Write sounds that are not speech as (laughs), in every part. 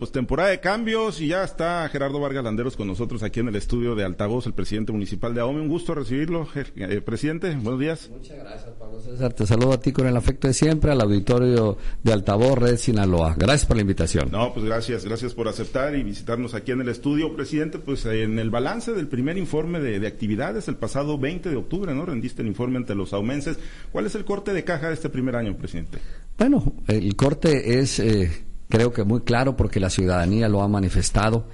pues temporada de cambios y ya está Gerardo Vargas Landeros con nosotros aquí en el estudio de Altavoz, el presidente municipal de Ahome. Un gusto recibirlo, eh, presidente. Buenos días. Muchas gracias, Pablo César. Te saludo a ti con el afecto de siempre, al auditorio de Altavoz, Red Sinaloa. Gracias por la invitación. No, pues gracias, gracias por aceptar y visitarnos aquí en el estudio, presidente. Pues en el balance del primer informe de, actividades, el pasado 20 de octubre, ¿no? Rendiste el informe ante los aumenses. ¿Cuál es el corte de caja de este primer año, presidente? Bueno, el corte es... Eh, creo que muy claro porque la ciudadanía lo ha manifestado,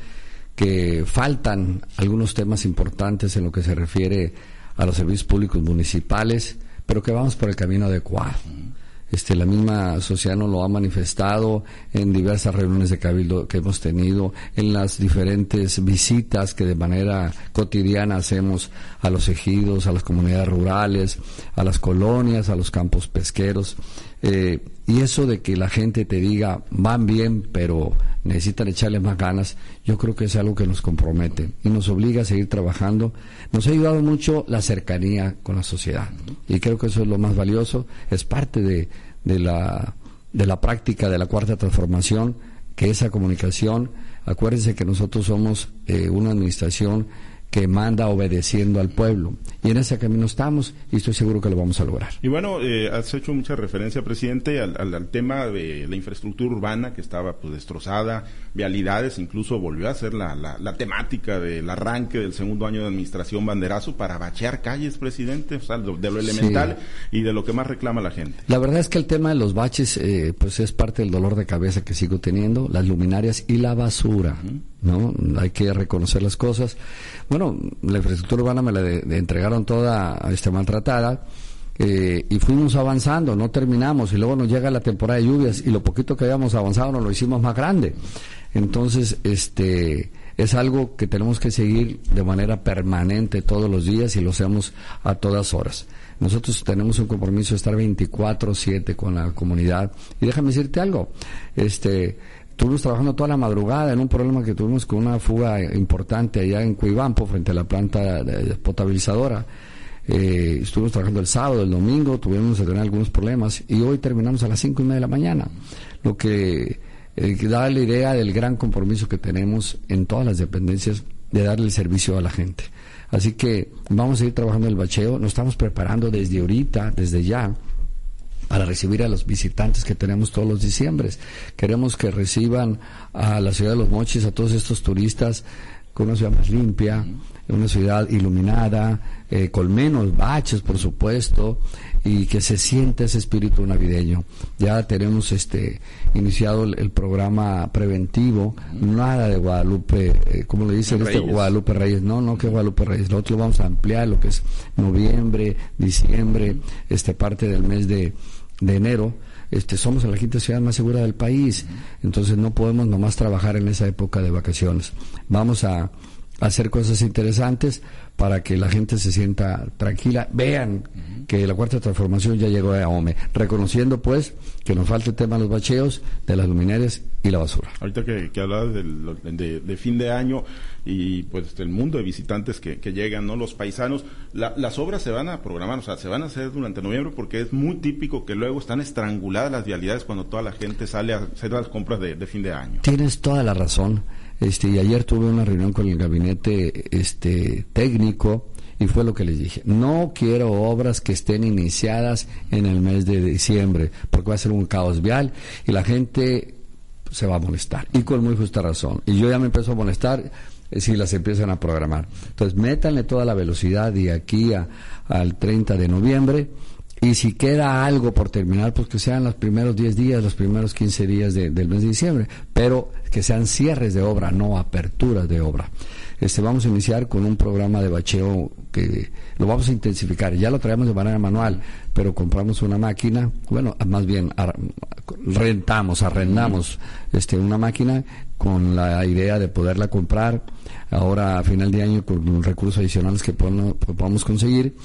que faltan algunos temas importantes en lo que se refiere a los servicios públicos municipales, pero que vamos por el camino adecuado. Este, la misma sociedad nos lo ha manifestado en diversas reuniones de cabildo que hemos tenido, en las diferentes visitas que de manera cotidiana hacemos a los ejidos, a las comunidades rurales, a las colonias, a los campos pesqueros. Eh, y eso de que la gente te diga, van bien, pero necesitan echarle más ganas, yo creo que es algo que nos compromete y nos obliga a seguir trabajando. Nos ha ayudado mucho la cercanía con la sociedad y creo que eso es lo más valioso, es parte de, de, la, de la práctica de la cuarta transformación, que esa comunicación, acuérdense que nosotros somos eh, una administración que manda obedeciendo al pueblo. Y en ese camino estamos y estoy seguro que lo vamos a lograr. Y bueno, eh, has hecho mucha referencia, presidente, al, al, tema de la infraestructura urbana que estaba pues destrozada, vialidades, incluso volvió a ser la, la, temática del arranque del segundo año de administración banderazo para bachear calles, presidente, o sea, de lo elemental y de lo que más reclama la gente. La verdad es que el tema de los baches, eh, pues es parte del dolor de cabeza que sigo teniendo, las luminarias y la basura. ¿no? Hay que reconocer las cosas. Bueno, la infraestructura urbana me la entregaron toda este, maltratada. Eh, y fuimos avanzando, no terminamos y luego nos llega la temporada de lluvias y lo poquito que habíamos avanzado nos lo hicimos más grande. Entonces, este es algo que tenemos que seguir de manera permanente todos los días y lo hacemos a todas horas. Nosotros tenemos un compromiso de estar 24/7 con la comunidad y déjame decirte algo, este Estuvimos trabajando toda la madrugada en un problema que tuvimos con una fuga importante allá en Cuibampo, frente a la planta potabilizadora. Eh, estuvimos trabajando el sábado, el domingo, tuvimos que tener algunos problemas y hoy terminamos a las cinco y media de la mañana, lo que eh, da la idea del gran compromiso que tenemos en todas las dependencias de darle servicio a la gente. Así que vamos a ir trabajando el bacheo, nos estamos preparando desde ahorita, desde ya, para recibir a los visitantes que tenemos todos los diciembres. Queremos que reciban a la ciudad de Los Mochis, a todos estos turistas, con una ciudad más limpia, una ciudad iluminada, eh, con menos baches, por supuesto, y que se siente ese espíritu navideño. Ya tenemos este iniciado el, programa preventivo, nada de Guadalupe, eh, como le dicen este Guadalupe Reyes, no, no que Guadalupe Reyes, nosotros lo vamos a ampliar lo que es noviembre, diciembre, este parte del mes de de enero, este, somos la quinta ciudad más segura del país. Entonces no podemos nomás trabajar en esa época de vacaciones. Vamos a, hacer cosas interesantes para que la gente se sienta tranquila. Vean que la cuarta transformación ya llegó a OME, reconociendo pues que nos falta el tema de los bacheos, de las luminarias y la basura. Ahorita que, que hablabas de, fin de año y pues el mundo de visitantes que, llegan, ¿no? Los paisanos, las obras se van a programar, o sea, se van a hacer durante noviembre porque es muy típico que luego están estranguladas las vialidades cuando toda la gente sale a hacer las compras de, de fin de año. Tienes toda la razón. Este, y ayer tuve una reunión con el gabinete este, técnico y fue lo que les dije. No quiero obras que estén iniciadas en el mes de diciembre, porque va a ser un caos vial y la gente se va a molestar. Y con muy justa razón. Y yo ya me empezó a molestar eh, si las empiezan a programar. Entonces, métanle toda la velocidad de aquí a, al 30 de noviembre y si queda algo por terminar, pues que sean los primeros 10 días, los primeros 15 días del mes de diciembre, pero que sean cierres de obra, no aperturas de obra. Este, vamos a iniciar con un programa de bacheo que lo vamos a intensificar. Ya lo traemos de manera manual, pero compramos una máquina, bueno, más bien rentamos, arrendamos este, una máquina con la idea de poderla comprar ahora a final de año con recursos adicionales que podamos conseguir,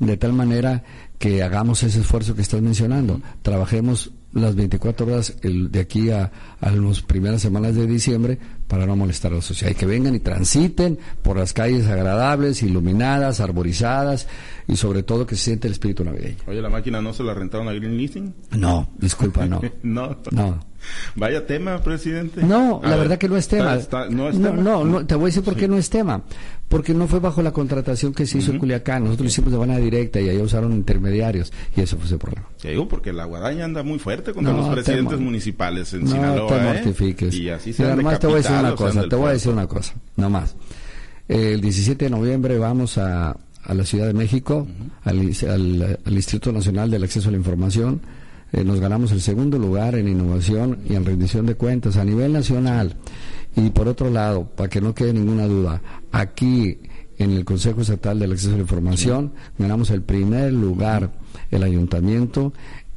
de tal manera que hagamos ese esfuerzo que estás mencionando. Trabajemos las 24 horas el, de aquí a, a las primeras semanas de diciembre para no molestar a la sociedad. Y que vengan y transiten por las calles agradables, iluminadas, arborizadas y sobre todo que se siente el espíritu navideño. Oye, ¿la máquina no se la rentaron a Green Leasing? No, disculpa, no. (laughs) no. No. Vaya tema, presidente. No, la verdad que no es tema. no, no, te voy a decir por qué no es tema. Porque no fue bajo la contratación que se hizo en Culiacán. Nosotros lo hicimos de manera directa y ahí usaron intermediarios y eso fue ese problema. Te digo, porque la guadaña anda muy fuerte contra los presidentes municipales en no Sinaloa. te ¿eh? mortifiques. Y así se además te voy a decir una cosa, te voy a decir una cosa, nada más. El 17 de noviembre vamos a, a la Ciudad de México, al, al Instituto Nacional del Acceso a la Información eh, nos ganamos el segundo lugar en innovación y en rendición de cuentas a nivel nacional. Y por otro lado, para que no quede ninguna duda, aquí en el Consejo Estatal del Acceso a la Información ganamos el primer lugar el ayuntamiento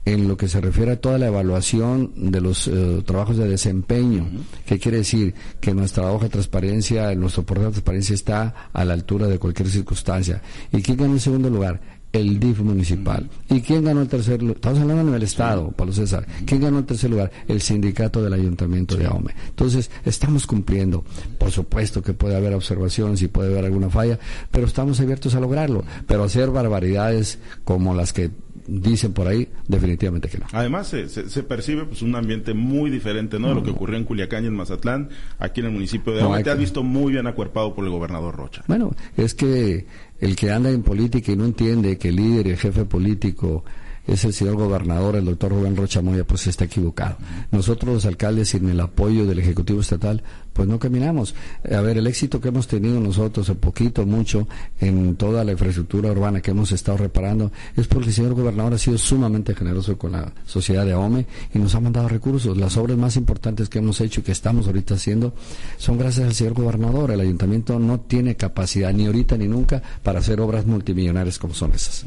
en lo que se refiere a toda la evaluación de los eh, trabajos de desempeño. ¿Qué quiere decir? Que nuestra hoja de transparencia, nuestro portal de transparencia está a la altura de cualquier circunstancia. ¿Y quién ganó el segundo lugar? El DIF municipal. ¿Y quién ganó el tercer lugar? Estamos hablando a nivel Estado, Pablo César. ¿Quién ganó el tercer lugar? El sindicato del Ayuntamiento de Ahome. Entonces, estamos cumpliendo. Por supuesto que puede haber observaciones y puede haber alguna falla, pero estamos abiertos a lograrlo. Pero hacer barbaridades como las que dicen por ahí, definitivamente que no. Además, se, se, percibe pues un ambiente muy diferente, ¿no? De lo que ocurrió en Culiacán y en Mazatlán, aquí en el municipio de Ahome. Te has visto muy bien acuerpado por el gobernador Rocha. Bueno, es que el que anda en política y no entiende que el líder y el jefe político es el señor gobernador, el doctor Rubén Rocha Moya, pues está equivocado. Nosotros los alcaldes, sin el apoyo del Ejecutivo Estatal, pues no caminamos. A ver, el éxito que hemos tenido nosotros, un poquito, mucho, en toda la infraestructura urbana que hemos estado reparando, es porque el señor gobernador ha sido sumamente generoso con la sociedad de AOME y nos ha mandado recursos. Las obras más importantes que hemos hecho y que estamos ahorita haciendo son gracias al señor gobernador. El ayuntamiento no tiene capacidad, ni ahorita ni nunca, para hacer obras multimillonarias como son esas.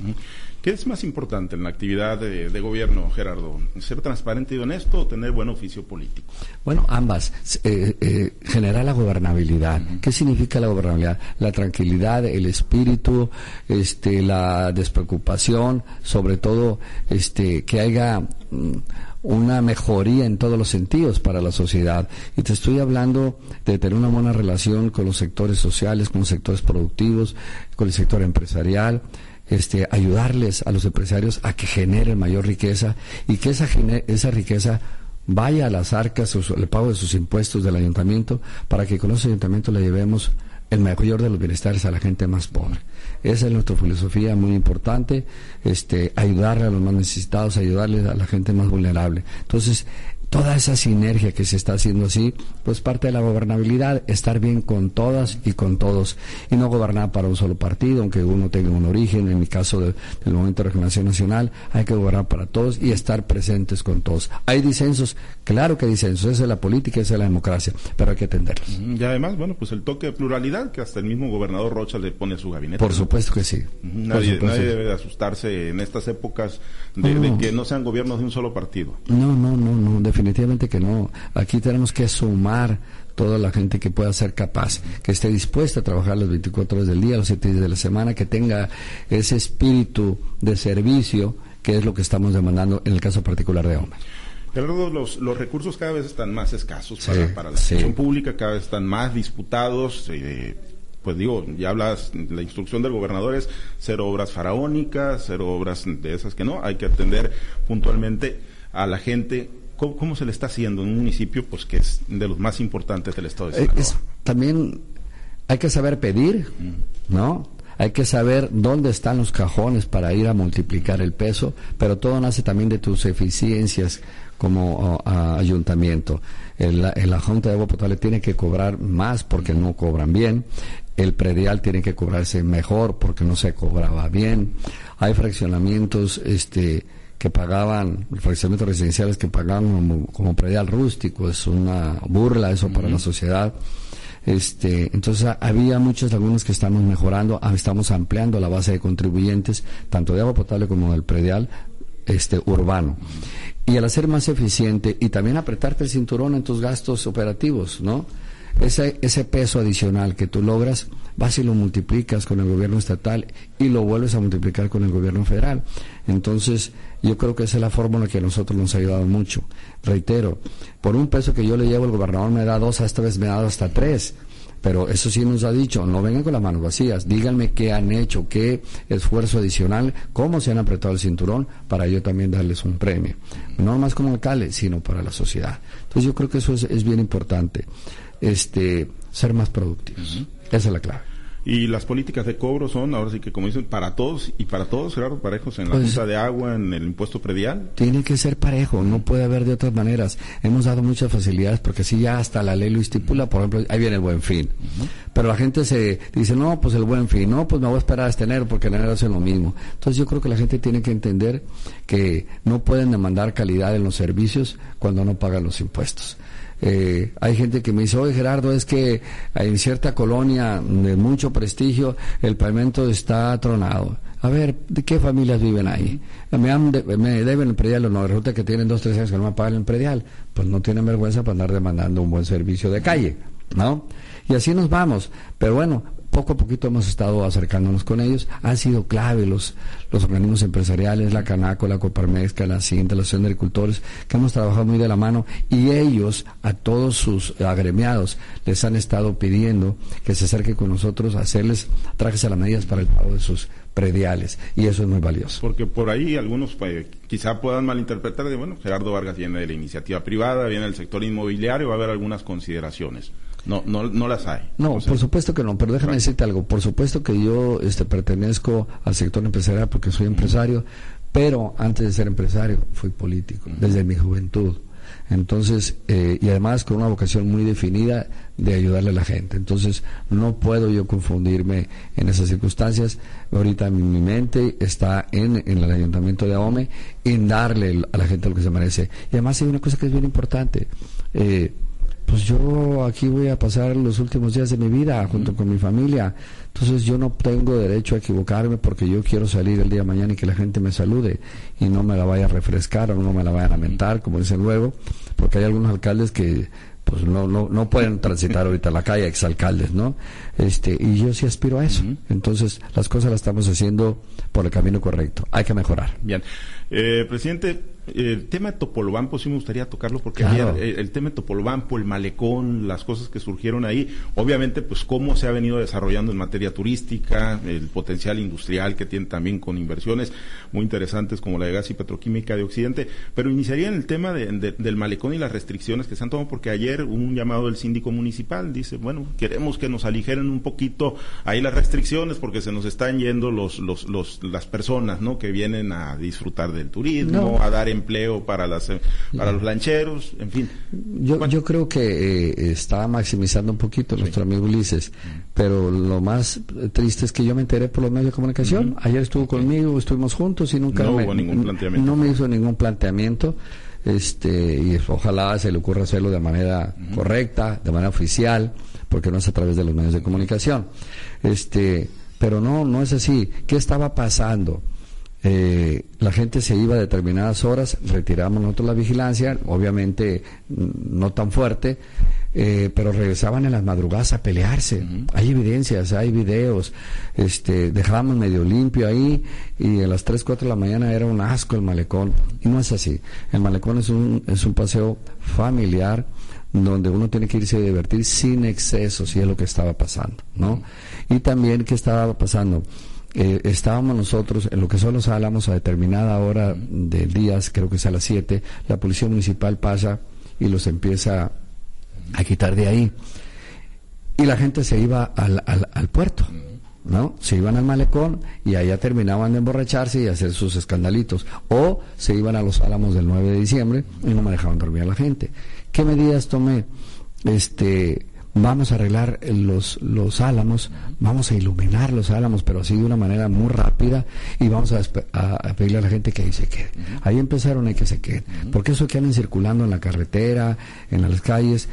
¿Qué es más importante en la actividad de, gobierno, Gerardo? ¿Ser transparente y honesto o tener buen oficio político? Bueno, ambas. Eh, eh, generar la gobernabilidad. ¿Qué significa la gobernabilidad? La tranquilidad, el espíritu, este, la despreocupación, sobre todo este, que haya mm, una mejoría en todos los sentidos para la sociedad. Y te estoy hablando de tener una buena relación con los sectores sociales, con los sectores productivos, con el sector empresarial este, ayudarles a los empresarios a que generen mayor riqueza y que esa, esa riqueza vaya a las arcas, el pago de sus impuestos del ayuntamiento, para que con ese ayuntamiento le llevemos el mayor de los bienestares a la gente más pobre. Esa es nuestra filosofía muy importante, este, ayudarle a los más necesitados, ayudarle a la gente más vulnerable. Entonces, toda esa sinergia que se está haciendo así, pues parte de la gobernabilidad, estar bien con todas y con todos, y no gobernar para un solo partido, aunque uno tenga un origen, en mi caso del Movimiento de Regeneración Nacional, hay que gobernar para todos y estar presentes con todos. ¿Hay disensos? Claro que hay disensos, esa es la política, esa es la democracia, pero hay que atenderlos. Y además, bueno, pues el toque de pluralidad que hasta el mismo gobernador Rocha le pone a su gabinete. Por supuesto que sí. Nadie, debe de asustarse en estas épocas de, de, que no sean gobiernos de un solo partido. No, no, no, no, definitivamente definitivamente que no. Aquí tenemos que sumar toda la gente que pueda ser capaz, que esté dispuesta a trabajar las 24 horas del día, los 7 días de la semana, que tenga ese espíritu de servicio, que es lo que estamos demandando en el caso particular de OMA. Gerardo, los, los recursos cada vez están más escasos para, la sí. pública, cada vez están más disputados. Eh, pues digo, ya hablas, la instrucción del gobernador es cero obras faraónicas, cero obras de esas que no, hay que atender puntualmente a la gente ¿Cómo, se le está haciendo en un municipio pues que es de los más importantes del estado de Sinaloa? también hay que saber pedir. ¿no? Hay que saber dónde están los cajones para ir a multiplicar el peso, pero todo nace también de tus eficiencias como ayuntamiento. El, la Junta de Agua Potable tiene que cobrar más porque no cobran bien. El predial tiene que cobrarse mejor porque no se cobraba bien. Hay fraccionamientos, este, que pagaban, fraccionamientos residenciales que pagaban como, predial rústico, es una burla eso para la sociedad. Este, entonces había muchas lagunas que estamos mejorando, ah, estamos ampliando la base de contribuyentes, tanto de agua potable como del predial este, urbano. Y al hacer más eficiente y también apretarte el cinturón en tus gastos operativos, ¿no? Ese, ese peso adicional que tú logras, vas y lo multiplicas con el gobierno estatal y lo vuelves a multiplicar con el gobierno federal. Entonces, yo creo que esa es la fórmula que a nosotros nos ha ayudado mucho. Reitero, por un peso que yo le llevo, el gobernador me da dos, esta vez me ha dado hasta tres. Pero eso sí nos ha dicho, no vengan con las manos vacías, díganme qué han hecho, qué esfuerzo adicional, cómo se han apretado el cinturón para yo también darles un premio. No más como alcalde, sino para la sociedad. Entonces yo creo que eso es, bien importante, este, ser más productivos. Esa es la clave. Y las políticas de cobro son, ahora sí que como dicen, para todos y para todos, Gerardo, parejos en la pues, de agua, en el impuesto predial. Tiene que ser parejo, no puede haber de otras maneras. Hemos dado muchas facilidades porque si ya hasta la ley lo estipula, por ejemplo, ahí viene el buen fin. Pero la gente se dice, no, pues el buen fin, no, pues me voy a esperar a este enero porque en enero hacen lo mismo. Entonces yo creo que la gente tiene que entender que no pueden demandar calidad en los servicios cuando no pagan los impuestos. Eh, hay gente que me dice, oye Gerardo, es que en cierta colonia de mucho prestigio el pavimento está tronado. A ver, ¿de qué familias viven ahí? Me, me deben el predial, no, resulta que tienen dos, tres años que no me pagan el predial. Pues no tienen vergüenza para andar demandando un buen servicio de calle, ¿no? Y así nos vamos. Pero bueno, poco a poquito hemos estado acercándonos con ellos. Han sido clave los, los organismos empresariales, la Canaco, la Coparmex, la Cinta, la Asociación de Agricultores, que hemos trabajado muy de la mano y ellos a todos sus agremiados les han estado pidiendo que se acerquen con nosotros a hacerles trajes a las medidas para el pago de sus prediales y eso es muy valioso. Porque por ahí algunos pues, quizá puedan malinterpretar de, bueno, Gerardo Vargas viene de la iniciativa privada, viene del sector inmobiliario, va a haber algunas consideraciones. No, no, no las hay. No, por supuesto que no, pero déjame decirte algo. Por supuesto que yo este, pertenezco al sector empresarial porque soy empresario, pero antes de ser empresario fui político, desde mi juventud. Entonces, eh, y además con una vocación muy definida de ayudarle a la gente. Entonces, no puedo yo confundirme en esas circunstancias. Ahorita mi, mi mente está en, en, el ayuntamiento de Ahome, en darle a la gente lo que se merece. Y además hay una cosa que es bien importante. Eh, pues yo aquí voy a pasar los últimos días de mi vida junto con mi familia. Entonces yo no tengo derecho a equivocarme porque yo quiero salir el día de mañana y que la gente me salude y no me la vaya a refrescar o no me la vaya a lamentar, como dicen luego, porque hay algunos alcaldes que pues no, no, no pueden transitar ahorita la calle, exalcaldes, ¿no? Este, y yo sí aspiro a eso. Entonces, las cosas las estamos haciendo por el camino correcto. Hay que mejorar. Bien. Eh, presidente, el tema de Topolobampo sí me gustaría tocarlo porque el, tema de Topolobampo, el malecón, las cosas que surgieron ahí, obviamente pues cómo se ha venido desarrollando en materia turística, el potencial industrial que tiene también con inversiones muy interesantes como la de gas y petroquímica de Occidente, pero iniciaría en el tema del malecón y las restricciones que se han tomado porque ayer hubo un llamado del síndico municipal, dice, bueno, queremos que nos aligeren un poquito ahí las restricciones porque se nos están yendo los, los, los las personas, ¿no? Que vienen a disfrutar del turismo, a dar empleo para las para los lancheros, en fin. Yo, yo creo que eh, está maximizando un poquito nuestro amigo Ulises, pero lo más triste es que yo me enteré por los medios de comunicación. Ayer estuvo conmigo, estuvimos juntos y nunca no me, hubo ningún planteamiento. No me hizo ningún planteamiento. Este, y ojalá se le ocurra hacerlo de manera correcta, de manera oficial, porque no es a través de los medios de comunicación. Este, pero no, no es así. ¿Qué estaba pasando? Eh, la gente se iba a determinadas horas, retiramos nosotros la vigilancia, obviamente no tan fuerte, eh, pero regresaban en las madrugadas a pelearse. Hay evidencias, hay videos, este, dejábamos medio limpio ahí y a las 3, 4 de la mañana era un asco el malecón. Y no es así. El malecón es un, es un paseo familiar donde uno tiene que irse a divertir sin excesos y es lo que estaba pasando, ¿no? Y también, ¿qué estaba pasando? Eh, estábamos nosotros en lo que son los álamos a determinada hora del día, creo que es a las 7, la policía municipal pasa y los empieza a quitar de ahí. Y la gente se iba al, al, puerto, ¿no? Se iban al malecón y allá terminaban de emborracharse y hacer sus escandalitos. O se iban a los álamos del 9 de diciembre y no me dejaban dormir a la gente. ¿Qué medidas tomé? Este, vamos a arreglar los, los álamos, vamos a iluminar los álamos, pero así de una manera muy rápida y vamos a, pedirle a la gente que ahí se quede. Ahí empezaron a que se quede, porque eso que andan circulando en la carretera, en las calles,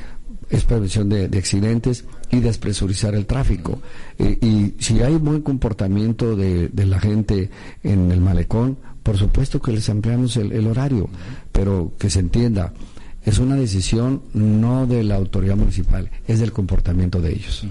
es prevención de, accidentes y despresurizar el tráfico. Eh, y si hay buen comportamiento de, de, la gente en el malecón, por supuesto que les ampliamos el, el horario, pero que se entienda, es una decisión no de la autoridad municipal, es del comportamiento de ellos.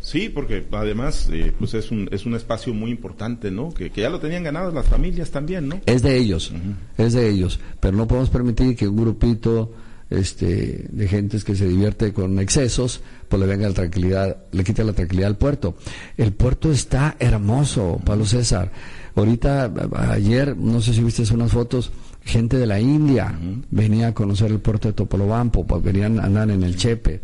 Sí, porque además eh, pues es un, es un espacio muy importante, ¿no? Que, ya lo tenían ganado las familias también, ¿no? Es de ellos, es de ellos, pero no podemos permitir que un grupito este, de gentes que se divierte con excesos, pues le venga la tranquilidad, le quita la tranquilidad al puerto. El puerto está hermoso, Pablo César. Ahorita, ayer, no sé si viste unas fotos, gente de la India venía a conocer el puerto de Topolobampo, pues venían a andar en el Chepe.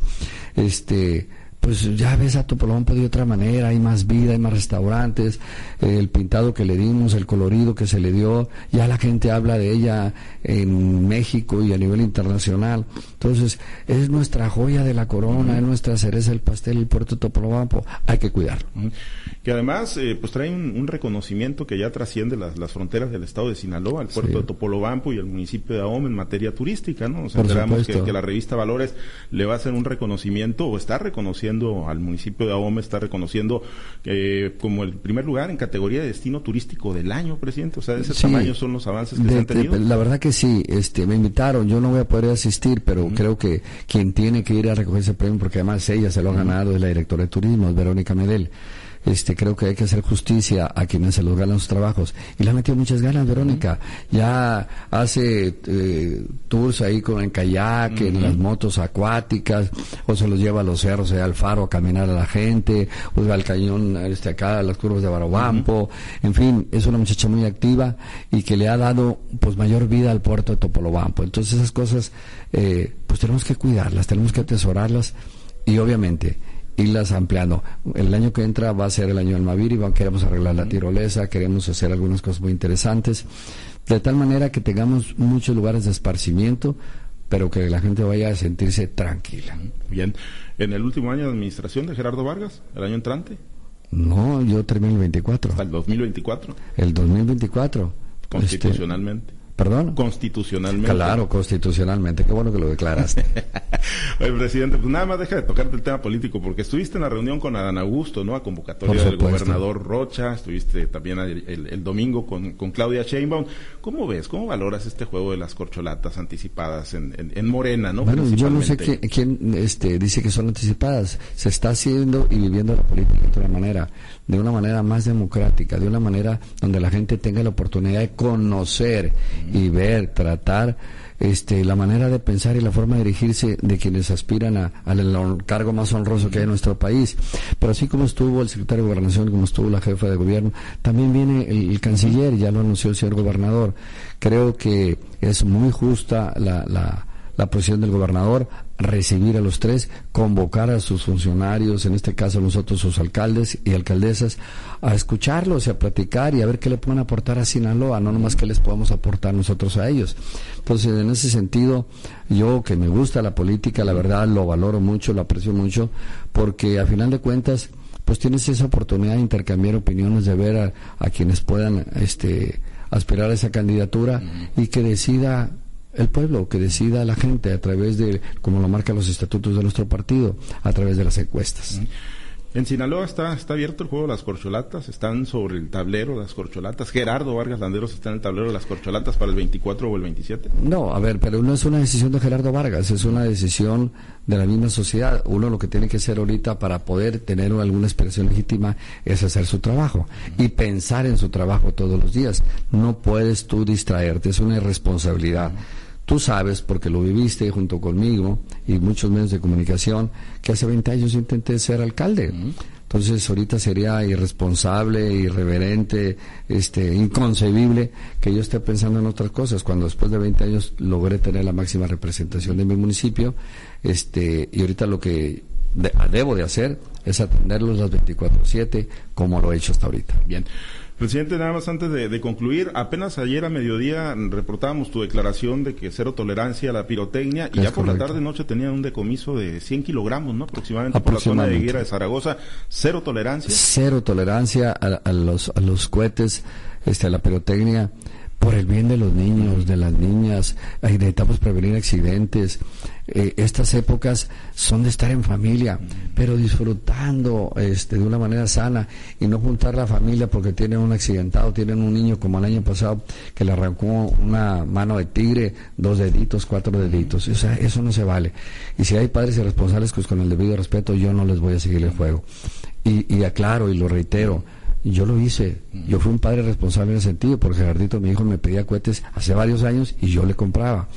Este, pues ya ves a Topolobampo de otra manera, hay más vida, hay más restaurantes, el pintado que le dimos, el colorido que se le dio, ya la gente habla de ella en México y a nivel internacional. Entonces, es nuestra joya de la corona, es nuestra cereza del pastel, el puerto Topolobampo, hay que cuidarlo. Que además, eh, pues trae un, reconocimiento que ya trasciende las, fronteras del estado de Sinaloa, el puerto de Topolobampo y el municipio de Ahome en materia turística, ¿no? Nos enteramos que, que la revista Valores le va a hacer un reconocimiento o está reconociendo al municipio de Ahome, está reconociendo eh, como el primer lugar en categoría de destino turístico del año, presidente. O sea, de ese tamaño son los avances que se han tenido. la verdad que sí, este, me invitaron, yo no voy a poder asistir, pero creo que quien tiene que ir a recoger ese premio, porque además ella se lo ha ganado, es la directora de turismo, es Verónica Medel este, creo que hay que hacer justicia a quienes se los ganan sus trabajos. Y le han metido muchas ganas, Verónica. Ya hace eh, tours ahí con el kayak, en las motos acuáticas, o se los lleva a los cerros, al faro a caminar a la gente, o va al cañón este, acá, a las curvas de Barobampo. En fin, es una muchacha muy activa y que le ha dado pues mayor vida al puerto de Topolobampo. Entonces esas cosas, eh, pues tenemos que cuidarlas, tenemos que atesorarlas y obviamente irlas ampliando. El año que entra va a ser el año del Mavir y queremos arreglar la tirolesa, queremos hacer algunas cosas muy interesantes, de tal manera que tengamos muchos lugares de esparcimiento, pero que la gente vaya a sentirse tranquila. Bien, ¿en el último año de administración de Gerardo Vargas, el año entrante? No, yo termino el 24. ¿Hasta el 2024? El 2024. Constitucionalmente. ¿Perdón? Constitucionalmente. Claro, constitucionalmente. Qué bueno que lo declaraste. (laughs) Oye, presidente, pues nada más deja de tocarte el tema político, porque estuviste en la reunión con Adán Augusto, ¿no? A convocatoria del gobernador Rocha, estuviste también el, domingo con, Claudia Sheinbaum. ¿Cómo ves, cómo valoras este juego de las corcholatas anticipadas en, en, Morena, ¿no? Bueno, yo no sé quién, este, dice que son anticipadas. Se está haciendo y viviendo la política de otra manera, de una manera más democrática, de una manera donde la gente tenga la oportunidad de conocer y ver, tratar este, la manera de pensar y la forma de dirigirse de quienes aspiran al cargo más honroso que hay en nuestro país. Pero así como estuvo el secretario de Gobernación, como estuvo la jefa de gobierno, también viene el, canciller, ya lo anunció el señor gobernador. Creo que es muy justa la, la la posición del gobernador, recibir a los tres, convocar a sus funcionarios, en este caso nosotros sus alcaldes y alcaldesas, a escucharlos y a platicar y a ver qué le pueden aportar a Sinaloa, no nomás qué les podemos aportar nosotros a ellos. Entonces, en ese sentido, yo que me gusta la política, la verdad lo valoro mucho, lo aprecio mucho, porque a final de cuentas, pues tienes esa oportunidad de intercambiar opiniones, de ver a, a quienes puedan este, aspirar a esa candidatura y que decida el pueblo, que decida la gente a través de, como lo marcan los estatutos de nuestro partido, a través de las encuestas. En Sinaloa está, está abierto el juego de las corcholatas, están sobre el tablero las corcholatas. Gerardo Vargas Landeros está en el tablero de las corcholatas para el 24 o el 27. No, a ver, pero no es una decisión de Gerardo Vargas, es una decisión de la misma sociedad. Uno lo que tiene que hacer ahorita para poder tener alguna expresión legítima es hacer su trabajo y pensar en su trabajo todos los días. No puedes tú distraerte, es una irresponsabilidad. Tú sabes, porque lo viviste junto conmigo y muchos medios de comunicación, que hace 20 años intenté ser alcalde. Entonces ahorita sería irresponsable, irreverente, este, inconcebible que yo esté pensando en otras cosas, cuando después de 20 años logré tener la máxima representación de mi municipio, este, y ahorita lo que debo de hacer es atenderlos las 24/7 como lo he hecho hasta ahorita. Bien. Presidente, nada más antes de, concluir, apenas ayer a mediodía reportábamos tu declaración de que cero tolerancia a la pirotecnia y ya por la tarde noche tenían un decomiso de 100 kilogramos, ¿no? Aproximadamente, por la zona de Higuera de Zaragoza. Cero tolerancia. Cero tolerancia a, los, a los cohetes, este, a la pirotecnia por el bien de los niños, de las niñas, necesitamos prevenir accidentes. Eh, estas épocas son de estar en familia, pero disfrutando este, de una manera sana y no juntar la familia porque tienen un accidentado, tienen un niño como el año pasado que le arrancó una mano de tigre, dos deditos, cuatro deditos. O sea, eso no se vale. Y si hay padres irresponsables, pues con el debido respeto yo no les voy a seguir el juego. Y, y aclaro y lo reitero yo lo hice. Yo fui un padre responsable en ese sentido, porque Gerardito, mi hijo, me pedía cohetes hace varios años y yo le compraba.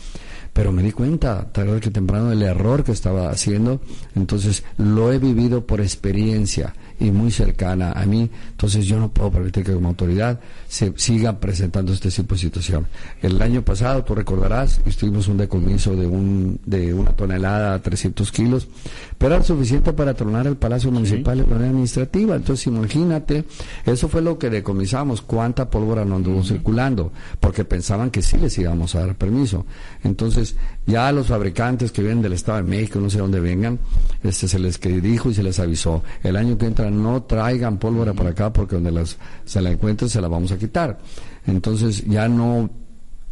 pero me di cuenta tarde que temprano del error que estaba haciendo, entonces lo he vivido por experiencia y muy cercana a mí, entonces yo no puedo permitir que como autoridad se siga presentando este tipo de situación. El año pasado, tú recordarás, estuvimos un decomiso de, un, de una tonelada a 300 kilos, pero era suficiente para tronar el Palacio Municipal de manera administrativa, entonces imagínate, eso fue lo que decomisamos, cuánta pólvora no anduvo circulando, porque pensaban que sí les íbamos a dar permiso. Entonces, ya los fabricantes que vienen del Estado de México, no sé dónde vengan, este se les dijo y se les avisó, el año que entra no traigan pólvora para acá porque donde las, se la encuentren se la vamos a quitar. Entonces ya no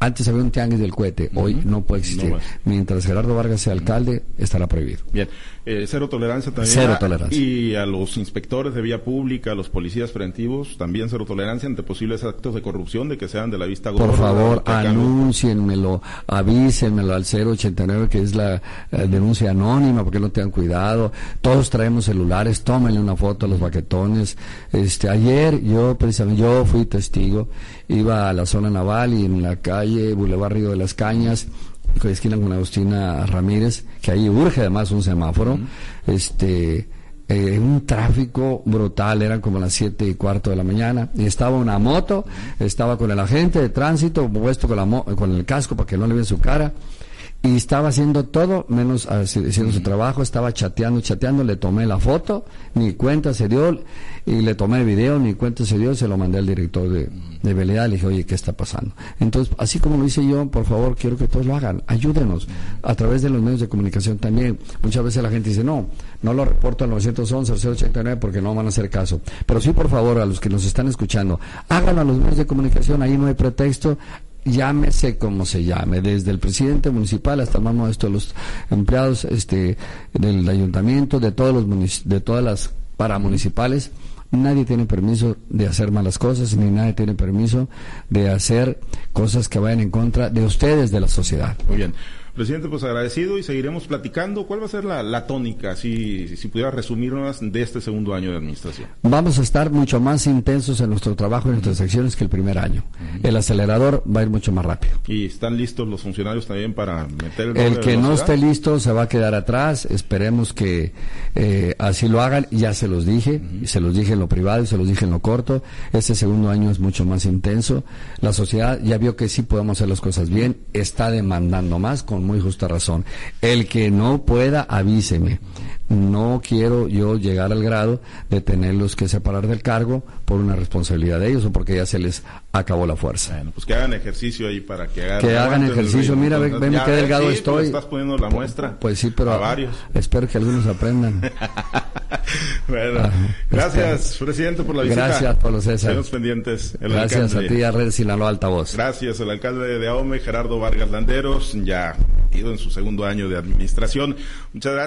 antes había un tianguis del cohete, hoy no puede existir. Mientras Gerardo Vargas sea alcalde, estará prohibido. Bien, eh, cero tolerancia también. Cero tolerancia. Y a los inspectores de vía pública, a los policías preventivos, también cero tolerancia ante posibles actos de corrupción de que sean de la vista gorda. Por favor, anúncienmelo, avísenmelo al 089, que es la eh, denuncia anónima, porque no tengan cuidado. Todos traemos celulares, tómenle una foto a los baquetones. Este, ayer yo, precisamente, yo fui testigo, iba a la zona naval y en la calle Boulevard Río de las Cañas, esquina con Agustina Ramírez, que ahí urge además un semáforo, este eh, un tráfico brutal, eran como las siete y cuarto de la mañana, y estaba una moto, estaba con el agente de tránsito puesto con, la con el casco para que no le vean su cara, y estaba haciendo todo menos haciendo su trabajo, estaba chateando, chateando, le tomé la foto, ni cuenta se dio, y le tomé video, ni cuenta se dio, se lo mandé al director de, de le dije, oye, ¿qué está pasando? Entonces, así como lo hice yo, por favor, quiero que todos lo hagan, ayúdenos, a través de los medios de comunicación también. Muchas veces la gente dice, no, no lo reporto al 911, al 089, porque no van a hacer caso. Pero sí, por favor, a los que nos están escuchando, háganlo a los medios de comunicación, ahí no hay pretexto, llámese como se llame, desde el presidente municipal hasta el más modesto de los empleados este, del ayuntamiento, de todos los de todas las paramunicipales, nadie tiene permiso de hacer malas cosas, ni nadie tiene permiso de hacer cosas que vayan en contra de ustedes, de la sociedad. Muy bien. Presidente, pues agradecido y seguiremos platicando. ¿Cuál va a ser la, tónica, si, si pudiera resumirnos, de este segundo año de administración? Vamos a estar mucho más intensos en nuestro trabajo y en nuestras acciones que el primer año. El acelerador va a ir mucho más rápido. ¿Y están listos los funcionarios también para meter el El que no esté listo se va a quedar atrás. Esperemos que eh, así lo hagan. Ya se los dije, y se los dije en lo privado y se los dije en lo corto. Este segundo año es mucho más intenso. La sociedad ya vio que sí podemos hacer las cosas bien. Está demandando más con muy justa razón. El que no pueda, avíseme. No quiero yo llegar al grado de tenerlos que separar del cargo por una responsabilidad de ellos o porque ya se les acabó la fuerza. Bueno, pues que hagan ejercicio ahí para que hagan. Que hagan ejercicio. Mira, ven, qué delgado estoy. estás poniendo la muestra. Pues sí, pero. varios. Espero que algunos aprendan. (laughs) bueno, ah, gracias, presidente, por la visita. Gracias, Pablo César. Estamos pendientes. gracias a ti, a Red Sinaloa Altavoz. Gracias, el alcalde de Ahome, Gerardo Vargas Landeros, ya ido en su segundo año de administración. Muchas gracias.